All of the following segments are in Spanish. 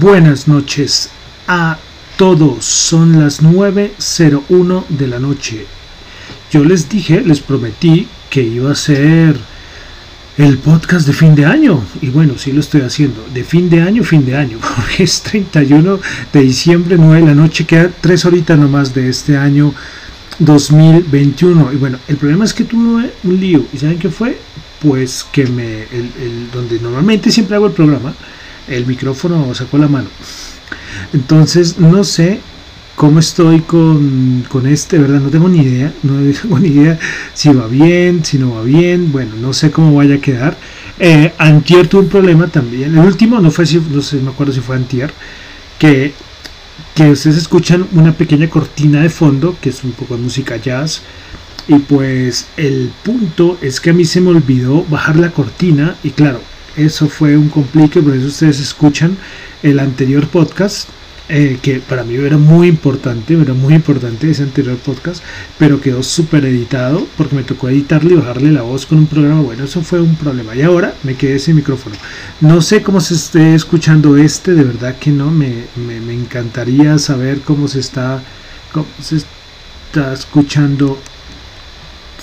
Buenas noches a todos. Son las 9.01 de la noche. Yo les dije, les prometí que iba a ser el podcast de fin de año. Y bueno, sí lo estoy haciendo. De fin de año, fin de año. Porque es 31 de diciembre, 9 de la noche. Queda tres horitas nomás de este año 2021. Y bueno, el problema es que tuve un lío. ¿Y saben qué fue? Pues que me... el, donde normalmente siempre hago el programa el micrófono sacó la mano. Entonces, no sé cómo estoy con, con, este, ¿verdad? No tengo ni idea, no tengo ni idea si va bien, si no va bien, bueno, no sé cómo vaya a quedar. Eh, antier tuve un problema también, el último no fue, si, no sé, me acuerdo si fue Antier, que, que ustedes escuchan una pequeña cortina de fondo, que es un poco de música jazz, y pues el punto es que a mí se me olvidó bajar la cortina, y claro, eso fue un complique, por eso ustedes escuchan el anterior podcast, eh, que para mí era muy importante, era muy importante ese anterior podcast, pero quedó súper editado porque me tocó editarle y bajarle la voz con un programa. Bueno, eso fue un problema. Y ahora me quedé sin micrófono. No sé cómo se esté escuchando este, de verdad que no, me, me, encantaría saber cómo se está, cómo se está escuchando,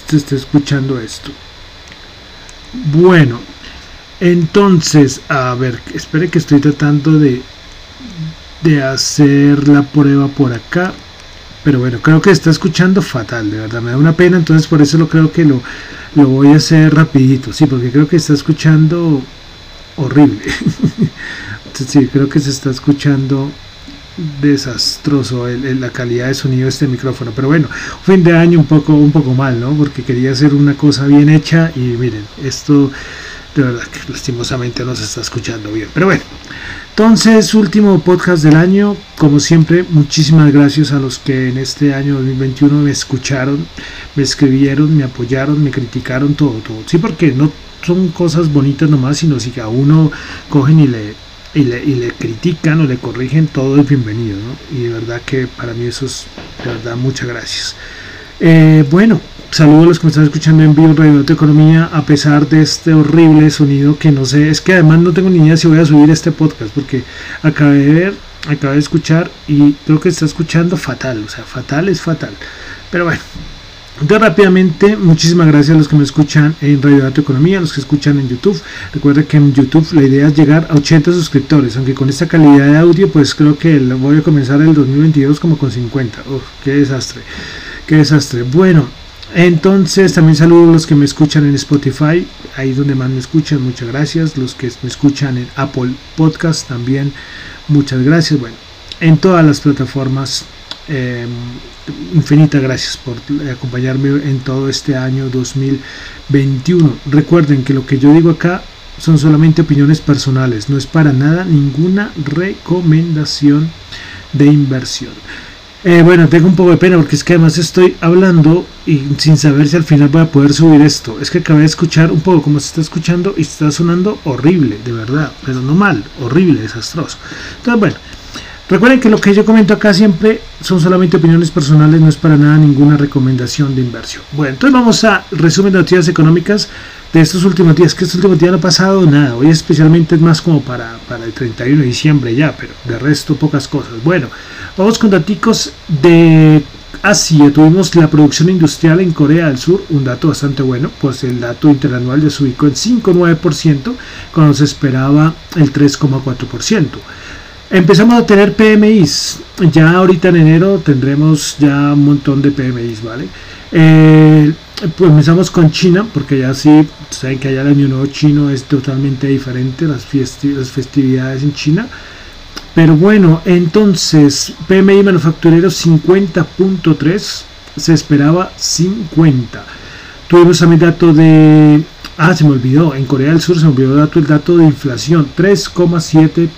se está escuchando esto. Bueno, entonces, a ver, espere que estoy tratando de, de hacer la prueba por acá. Pero bueno, creo que está escuchando fatal, de verdad, me da una pena, entonces por eso lo creo que lo, lo voy a hacer rapidito, sí, porque creo que está escuchando horrible. sí, creo que se está escuchando desastroso la calidad de sonido de este micrófono pero bueno fin de año un poco un poco mal no porque quería hacer una cosa bien hecha y miren esto de verdad que lastimosamente no se está escuchando bien. Pero bueno, entonces último podcast del año. Como siempre, muchísimas gracias a los que en este año 2021 me escucharon, me escribieron, me apoyaron, me criticaron, todo, todo. Sí, porque no son cosas bonitas nomás, sino si a uno cogen y le, y le, y le critican o le corrigen, todo es bienvenido. ¿no? Y de verdad que para mí eso es, de verdad, muchas gracias. Eh, bueno, Saludos a los que me están escuchando en vivo en Radio de Economía, a pesar de este horrible sonido que no sé, es que además no tengo ni idea si voy a subir este podcast, porque acabé de ver, acabé de escuchar y creo que está escuchando fatal, o sea, fatal es fatal. Pero bueno, entonces rápidamente, muchísimas gracias a los que me escuchan en Radio Dato Economía, a los que escuchan en YouTube. Recuerda que en YouTube la idea es llegar a 80 suscriptores, aunque con esta calidad de audio, pues creo que voy a comenzar el 2022 como con 50. Uf, qué desastre, qué desastre. Bueno, entonces también saludo a los que me escuchan en Spotify, ahí donde más me escuchan, muchas gracias. Los que me escuchan en Apple Podcast también, muchas gracias. Bueno, en todas las plataformas, eh, infinitas gracias por acompañarme en todo este año 2021. Recuerden que lo que yo digo acá son solamente opiniones personales, no es para nada ninguna recomendación de inversión. Eh, bueno, tengo un poco de pena porque es que además estoy hablando y sin saber si al final voy a poder subir esto. Es que acabé de escuchar un poco como se está escuchando y está sonando horrible, de verdad, pero no mal, horrible, desastroso. Entonces, bueno, recuerden que lo que yo comento acá siempre son solamente opiniones personales, no es para nada ninguna recomendación de inversión. Bueno, entonces vamos a resumen de noticias económicas de estos últimos días, que estos últimos días no ha pasado nada. Hoy especialmente es más como para, para el 31 de diciembre ya, pero de resto pocas cosas. Bueno. Vamos con datos de Asia. Tuvimos la producción industrial en Corea del Sur, un dato bastante bueno, pues el dato interanual ya se ubicó en 5,9%, cuando se esperaba el 3,4%. Empezamos a tener PMIs. Ya ahorita en enero tendremos ya un montón de PMIs, ¿vale? Eh, pues empezamos con China, porque ya sí, saben que allá el año nuevo chino es totalmente diferente, las, las festividades en China Pero bueno, entonces PMI manufacturero 50.3, se esperaba 50. Tuvimos también dato de... Ah, se me olvidó, en Corea del Sur se me olvidó dato, el dato de inflación, 3,7%.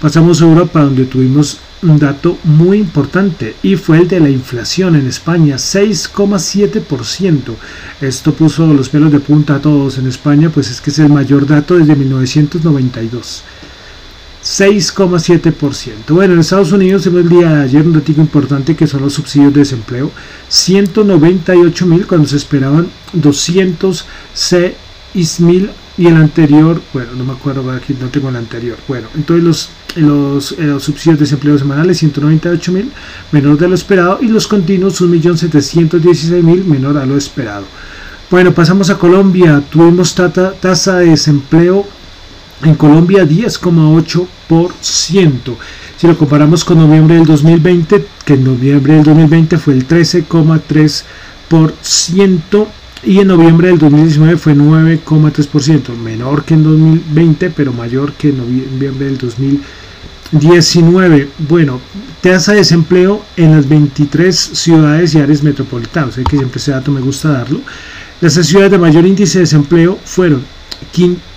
Pasamos a Europa donde tuvimos un dato muy importante y fue el de la inflación en España, 6,7%. Esto puso los pelos de punta a todos en España, pues es que es el mayor dato desde 1992. 6,7%. Bueno, en Estados Unidos se el día de ayer un dato importante que son los subsidios de desempleo. 198 mil cuando se esperaban 206 mil y el anterior, bueno, no me acuerdo, aquí no tengo el anterior. Bueno, entonces los, los, eh, los subsidios de desempleo semanales 198 mil, menor de lo esperado, y los continuos 1.716.000, menor a lo esperado. Bueno, pasamos a Colombia. Tuvimos tasa de desempleo en Colombia 10,8%. Si lo comparamos con noviembre del 2020, que en noviembre del 2020 fue el 13,3% y en noviembre del 2019 fue 9,3%, menor que en 2020, pero mayor que en noviembre del 2019. Bueno, tasa de desempleo en las 23 ciudades y áreas metropolitanas, sé que siempre ese dato me gusta darlo. Las ciudades de mayor índice de desempleo fueron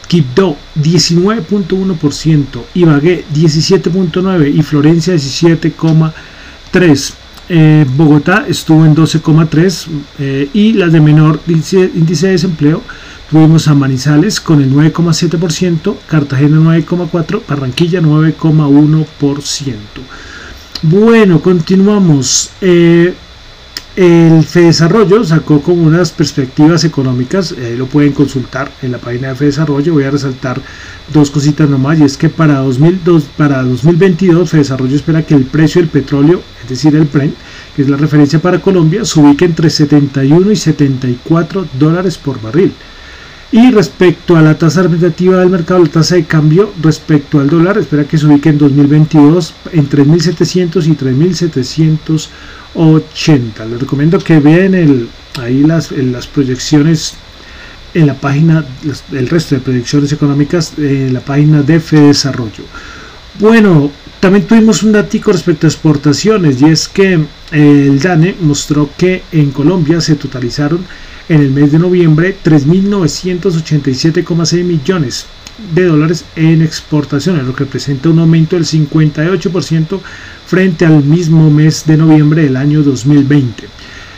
Quibdó 19.1%, Ibagué 17.9% y Florencia 17.3%. Eh, Bogotá estuvo en 12,3 eh, y las de menor índice, índice, de desempleo tuvimos a Manizales con el 9,7%, Cartagena 9,4%, Barranquilla 9,1%. Bueno, continuamos. Eh, el FEDesarrollo sacó como unas perspectivas económicas, eh, lo pueden consultar en la página de FEDesarrollo. Voy a resaltar dos cositas nomás, y es que para, 2002, para 2022 FEDesarrollo espera que el precio del petróleo, es decir, el PREN, que es la referencia para Colombia, se ubique entre 71 y 74 dólares por barril. Y respecto a la tasa representativa del mercado, la tasa de cambio respecto al dólar, espera que se ubique en 2022 en 3.700 y 3.700 80. Les recomiendo que vean el, ahí las, las proyecciones en la página, el resto de proyecciones económicas en la página de Desarrollo. Bueno, también tuvimos un dato respecto a exportaciones y es que eh, el DANE mostró que en Colombia se totalizaron en el mes de noviembre 3.987,6 millones de dólares en exportaciones, lo que representa un aumento del 58% frente al mismo mes de noviembre del año 2020.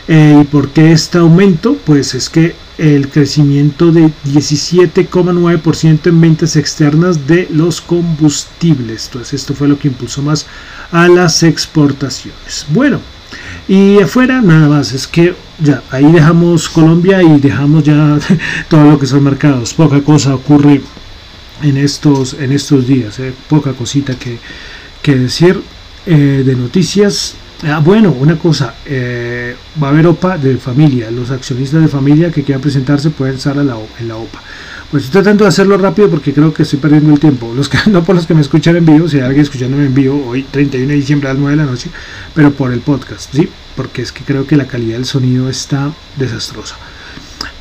Eh, ¿Y por qué este aumento? Pues es que el crecimiento de 17,9% en ventas externas de los combustibles. Entonces esto fue lo que impulsó más a las exportaciones. Bueno, y afuera nada más, es que ya ahí dejamos Colombia y dejamos ya todo lo que son mercados. Poca cosa ocurre en estos, en estos días, eh, poca cosita que, que decir. Eh, de noticias. Ah, bueno, una cosa, eh, va a haber OPA de familia. Los accionistas de familia que quieran presentarse pueden estar en la, en la OPA. Pues estoy tratando de hacerlo rápido porque creo que estoy perdiendo el tiempo. Los que, no por los que me escuchan en vivo, si hay alguien escuchándome en vivo hoy, 31 de diciembre a las 9 de la noche, pero por el podcast, ¿sí? Porque es que creo que la calidad del sonido está desastrosa.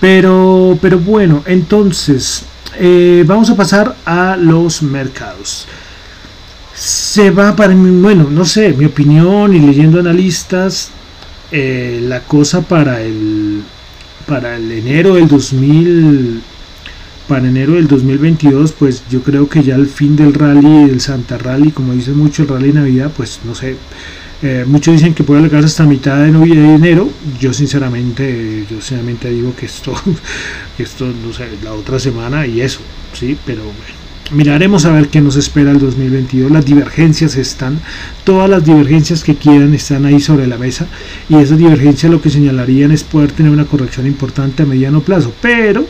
Pero, pero bueno, entonces, eh, vamos a pasar a los mercados se va para mí, bueno, no sé, mi opinión y leyendo analistas, eh, la cosa para el para el enero del 2000 para enero del 2022 pues yo creo que ya el fin del rally del Santa Rally como dice mucho el rally Navidad pues no sé eh, muchos dicen que puede alargarse hasta mitad de, de enero yo sinceramente yo sinceramente digo que esto esto no sé la otra semana y eso sí pero Miraremos a ver qué nos espera el 2022. Las divergencias están, todas las divergencias que quieran están ahí sobre la mesa y esas divergencias lo que señalarían es poder tener una corrección importante a mediano plazo. Pero,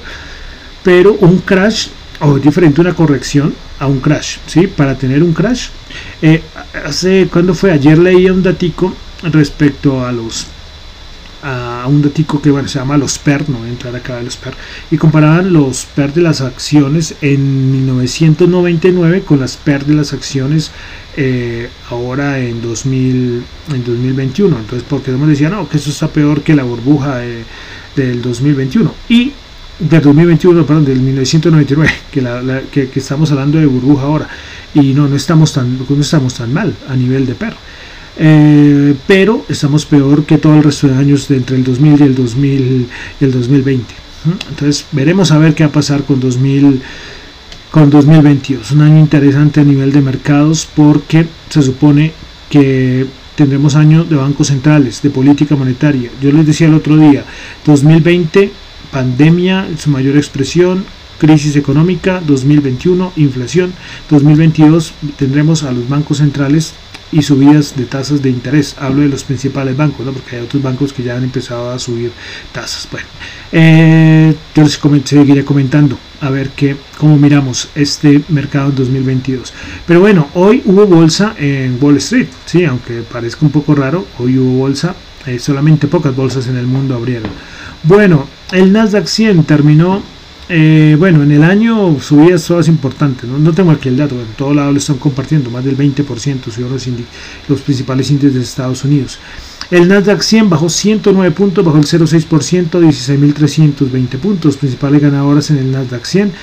pero un crash, o es diferente una corrección a un crash, ¿sí? Para tener un crash, eh, hace, cuando fue? Ayer leía un datico respecto a los a un datico que se llama los PER, no voy a entrar acá de los PER, y comparaban los PER de las acciones en 1999 con las PER de las acciones eh, ahora en, 2000, en 2021. Entonces, porque me decía, no, que eso está peor que la burbuja del 2021. Y del 2021, perdón, del 1999, que, la, que, estamos hablando de burbuja ahora. y no, no estamos tan, no estamos tan mal a nivel de PER. Eh, pero estamos peor que todo el resto de años de entre el 2000 y el, 2000, y el 2020. Entonces veremos a ver qué va a pasar con 2000 con 2022. Un año interesante a nivel de mercados porque se supone que tendremos año de bancos centrales, de política monetaria. Yo les decía el otro día, 2020, pandemia su mayor expresión, crisis económica, 2021, inflación, 2022 tendremos a los bancos centrales y subidas de tasas de interés. Hablo de los principales bancos, ¿no? porque hay otros bancos que ya han empezado a subir tasas. Bueno, eh, yo les seguiré comentando a ver qué, cómo miramos este mercado en 2022. Pero bueno, hoy hubo bolsa en Wall Street, sí, aunque parezca un poco raro, hoy hubo bolsa, eh, solamente pocas bolsas en el mundo abrieron. Bueno, el Nasdaq 100 terminó eh, bueno, en el año subidas todas importantes, ¿no? tengo aquí el dato, en todo lado lo están compartiendo, más del 20% subieron los, los principales índices de Estados Unidos. El Nasdaq 100 bajó 109 puntos, bajó el 0,6%, 16.320 puntos, principales ganadoras en el Nasdaq 100.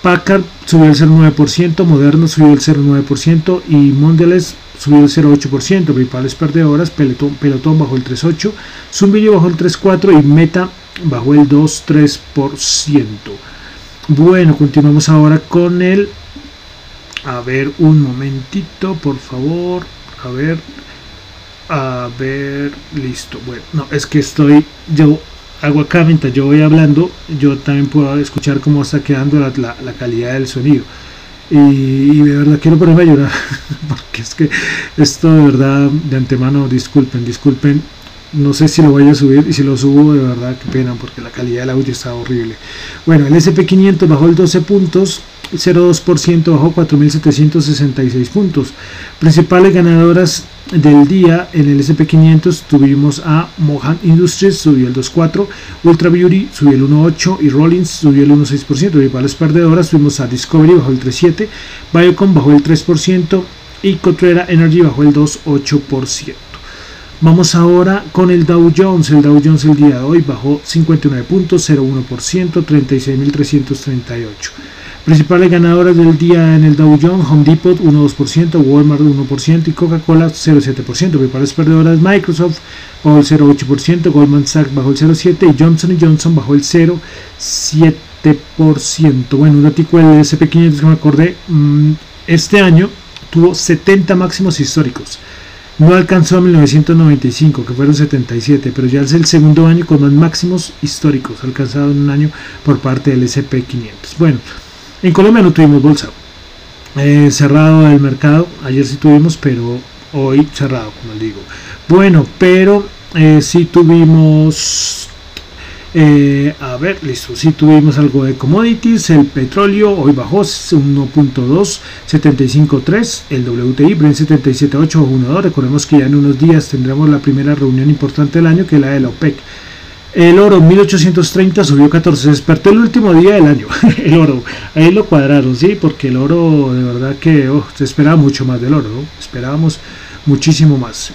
Packard subió el 0,9%, Moderno subió el 0,9% y Mondelez subió el 0,8%, principales perdedoras, Pelotón, Pelotón bajó el 3,8%, Zumbillo bajó el 3,4% y Meta bajó el 2,3%. Bueno, continuamos ahora con el... A ver, un momentito, por favor. A ver. A ver, listo. Bueno, no, es que estoy... Yo hago acá mientras yo voy hablando, yo también puedo escuchar cómo está quedando la, la, calidad del sonido. Y, y, de verdad quiero ponerme a llorar, porque es que esto de verdad, de antemano, disculpen, disculpen no sé si lo voy a subir y si lo subo de verdad qué pena porque la calidad del audio está horrible. Bueno el SP500 bajó el 12 puntos 0,2% bajó 4.766 puntos. Principales ganadoras del día en el SP500 tuvimos a Mohan Industries subió el 2.4 Ultra Beauty subió el 1.8 y Rollins subió el 1.6% principales perdedoras tuvimos a Discovery bajó el 3.7 Biocom bajó el 3% y Cotrera Energy bajó el 2.8% Vamos ahora con el Dow Jones. El Dow Jones el día de hoy bajó 59.01%, 36.338. Principales ganadoras del día en el Dow Jones, Home Depot 1.2%, Walmart 1% y Coca-Cola 0.7%. Principales perdedoras Microsoft bajó el 0.8%, Goldman Sachs bajó el 0.7% y Johnson Johnson bajó el 0.7%. Bueno, un artículo del SP500 que me acordé, mm, este año tuvo 70 máximos históricos. No alcanzó a 1995, que fueron 77, pero ya es el segundo año con más máximos históricos alcanzados en un año por parte del SP500. Bueno, en Colombia no tuvimos bolsa. Eh, cerrado el mercado, ayer sí tuvimos, pero hoy cerrado, como digo. Bueno, pero eh, sí tuvimos eh, a ver, listo, si tuvimos algo de commodities, el petróleo hoy bajó 1.2, 75.3, el WTI, Brent 77.8 1.2, recordemos que ya en unos días tendremos la primera reunión importante del año que es la de la OPEC. El oro 1830 subió 14, se despertó el último día del año, el oro, ahí lo cuadraron, sí, porque el oro de verdad que oh, se esperaba mucho más del oro, esperábamos muchísimo más.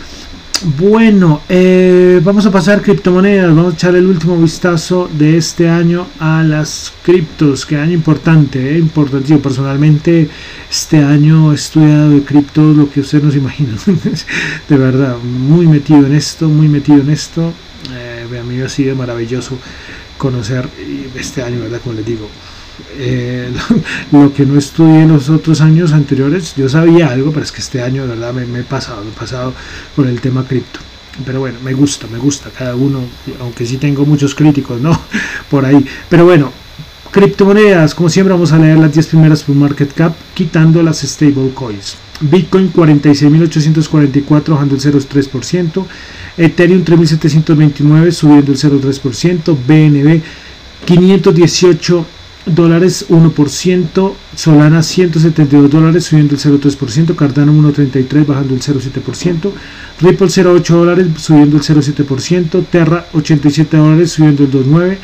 Bueno, eh, vamos a pasar criptomonedas, vamos a echar el último vistazo de este año a las criptos, que año importante, eh, importantísimo. Personalmente, este año he estudiado de criptos lo que ustedes no se imaginan. de verdad, muy metido en esto, muy metido en esto. Eh, a mí ha sido maravilloso conocer este año, ¿verdad? Como les digo, eh, lo, que no estudié en los otros años anteriores, yo sabía algo, pero es que este año de verdad me, he pasado, me he pasado con el tema cripto. Pero bueno, me gusta, me gusta cada uno, aunque sí tengo muchos críticos, ¿no? Por ahí. Pero bueno, criptomonedas, como siempre vamos a leer las 10 primeras por market cap, quitando las stable coins. Bitcoin 46.844 bajando el 0,3%, Ethereum 3.729 subiendo el 0,3%, BNB 518 dólares 1%, Solana 172 dólares subiendo el 0,3%, Cardano 1,33 bajando el 0,7%, Ripple 0,8 dólares subiendo el 0,7%, Terra 87 dólares subiendo el 2,9%,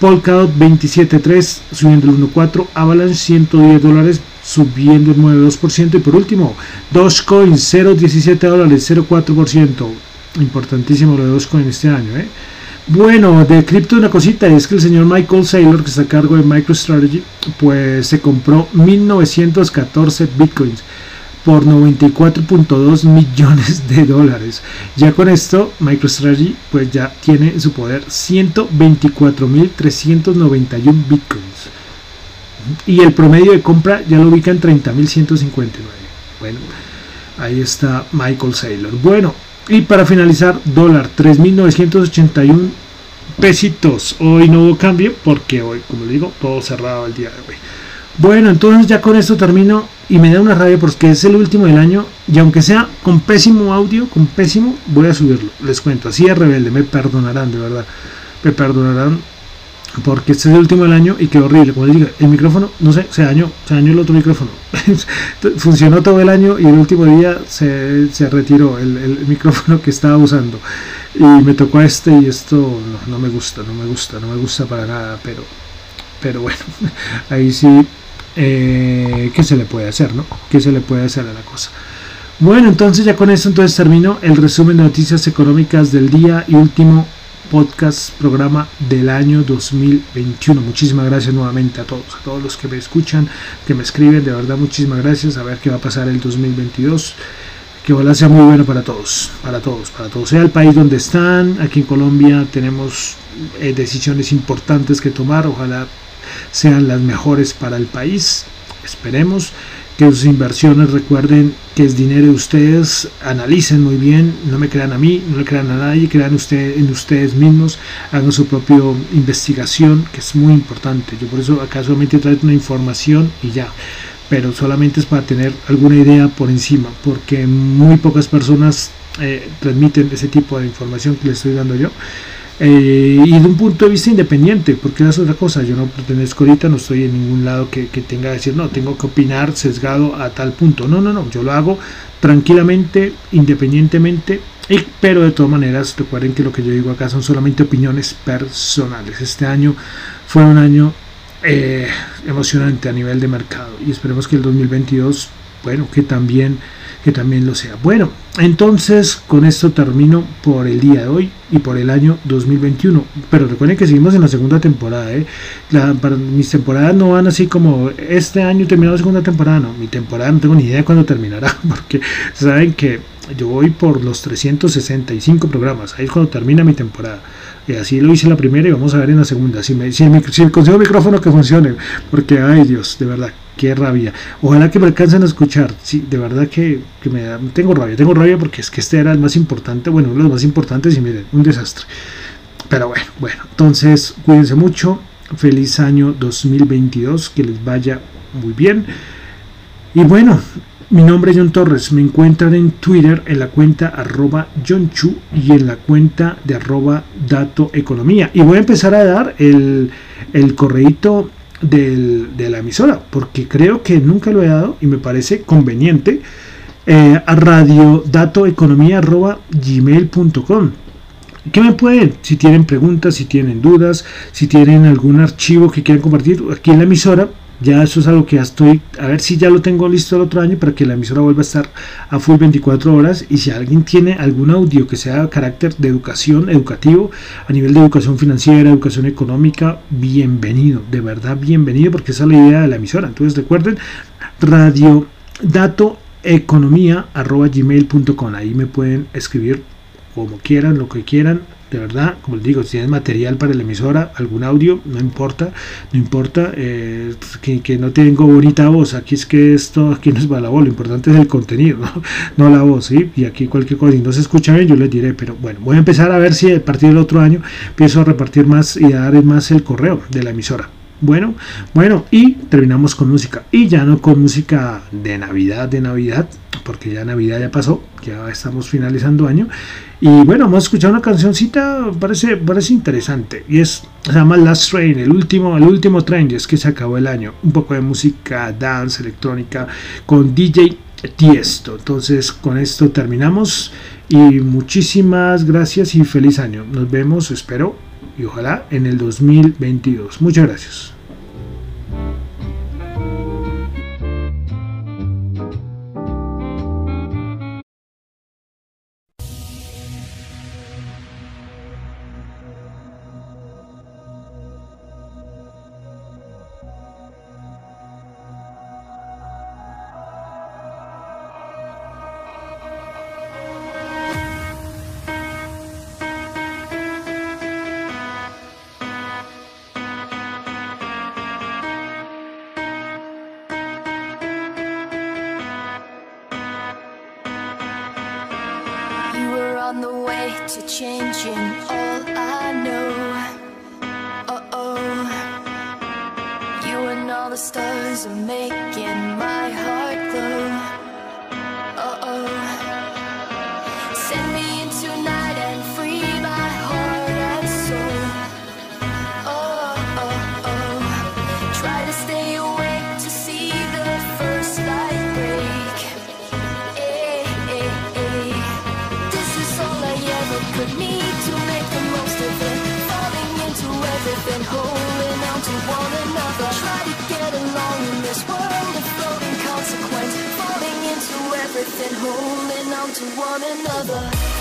Polkadot 27,3 subiendo el 1,4%, Avalanche 110 dólares subiendo el 9,2% y por último Dogecoin 0,17 dólares 0,4%, importantísimo lo de Dogecoin este año, ¿eh? Bueno, de cripto una cosita, es que el señor Michael Saylor, que está a cargo de MicroStrategy, pues se compró 1914 bitcoins por 94.2 millones de dólares. Ya con esto, MicroStrategy pues ya tiene en su poder 124.391 bitcoins. Y el promedio de compra ya lo ubica en 30.159. Bueno, ahí está Michael Saylor. Bueno, y para finalizar, dólar 3.981 pesitos. Hoy no hubo cambio porque hoy, como le digo, todo cerrado el día de hoy. Bueno, entonces ya con esto termino y me da una rabia porque es el último del año y aunque sea con pésimo audio, con pésimo, voy a subirlo. Les cuento, así es rebelde, me perdonarán, de verdad. Me perdonarán porque este es el último del año y qué horrible. Como les digo, el micrófono, no sé, se dañó, se dañó el otro micrófono. Funcionó todo el año y el último día se, retiró el, el, micrófono que estaba usando. Y me tocó este y esto no, no me gusta, no me gusta, no me gusta para nada, pero, pero bueno, ahí sí eh, qué se le puede hacer, ¿no? ¿Qué se le puede hacer a la cosa? Bueno, entonces ya con esto entonces termino el resumen de noticias económicas del día y último podcast, programa del año 2021. Muchísimas gracias nuevamente a todos, a todos los que me escuchan, que me escriben, de verdad muchísimas gracias. A ver qué va a pasar el 2022. Que ojalá sea muy bueno para todos, para todos, para todos. Sea el país donde están, aquí en Colombia tenemos eh, decisiones importantes que tomar. Ojalá sean las mejores para el país. Esperemos que sus inversiones recuerden que es dinero de ustedes, analicen muy bien, no me crean a mí, no le crean a nadie, crean usted, en ustedes mismos, hagan su propia investigación, que es muy importante. Yo por eso acá solamente traigo una información y ya, pero solamente es para tener alguna idea por encima, porque muy pocas personas eh, transmiten ese tipo de información que les estoy dando yo. Eh, y de un punto de vista independiente, porque es otra cosa, yo no pertenezco ahorita, no estoy en ningún lado que, tenga que decir, no, tengo que opinar sesgado a tal punto, no, no, no, yo lo hago tranquilamente, independientemente, pero de todas maneras recuerden que lo que yo digo acá son solamente opiniones personales. Este año fue un año eh, emocionante a nivel de mercado y esperemos que el 2022, bueno, que también que también lo sea. Bueno, entonces con esto termino por el día de hoy y por el año 2021. Pero recuerden que seguimos en la segunda temporada. ¿eh? mis temporadas no van así como este año terminó la segunda temporada. No, mi temporada no tengo ni idea de cuándo terminará. Porque saben que yo voy por los 365 programas. Ahí es cuando termina mi temporada. Y así lo hice la primera y vamos a ver en la segunda. Si, me, si, si micrófono que funcione. Porque, ay Dios, de verdad, qué rabia. Ojalá que me alcancen a escuchar. Sí, de verdad que, me da, tengo rabia. Tengo rabia porque es que este era el más importante. Bueno, uno de los más importantes y miren, un desastre. Pero bueno, bueno. Entonces, cuídense mucho. Feliz año 2022. Que les vaya muy bien. Y bueno, mi nombre es John Torres. Me encuentran en Twitter en la cuenta arroba John Chu y en la cuenta de arroba Dato Economía. Y voy a empezar a dar el, el correíto de la emisora, porque creo que nunca lo he dado y me parece conveniente eh, a radiodatoeconomía.gmail.com ¿Qué me pueden? Si tienen preguntas, si tienen dudas, si tienen algún archivo que quieran compartir aquí en la emisora, ya eso es algo que ya estoy, a ver si ya lo tengo listo el otro año para que la emisora vuelva a estar a full 24 horas. Y si alguien tiene algún audio que sea de carácter de educación, educativo, a nivel de educación financiera, educación económica, bienvenido, de verdad bienvenido, porque esa es la idea de la emisora. Entonces recuerden, radio dato economía gmail.com ahí me pueden escribir como quieran, lo que quieran, de verdad, como les digo, si tienes material para la emisora, algún audio, no importa, no importa, eh, que, no tengo bonita voz, aquí es que esto, aquí no es para la voz, lo importante es el contenido, no, la voz, ¿sí? y aquí cualquier cosa, si no se escucha bien, yo les diré, pero bueno, voy a empezar a ver si a partir del otro año empiezo a repartir más y a dar más el correo de la emisora. Bueno, bueno, y terminamos con música. Y ya no con música de Navidad, de Navidad, porque ya Navidad ya pasó, ya estamos finalizando año. Y bueno, vamos a escuchar una cancioncita, parece, parece interesante. Y es, se llama Last Train, el último, el último tren, y es que se acabó el año. Un poco de música, dance, electrónica, con DJ Tiesto. Entonces, con esto terminamos. Y muchísimas gracias y feliz año. Nos vemos, espero, y ojalá en el 2022. Muchas gracias. Send me down to one another.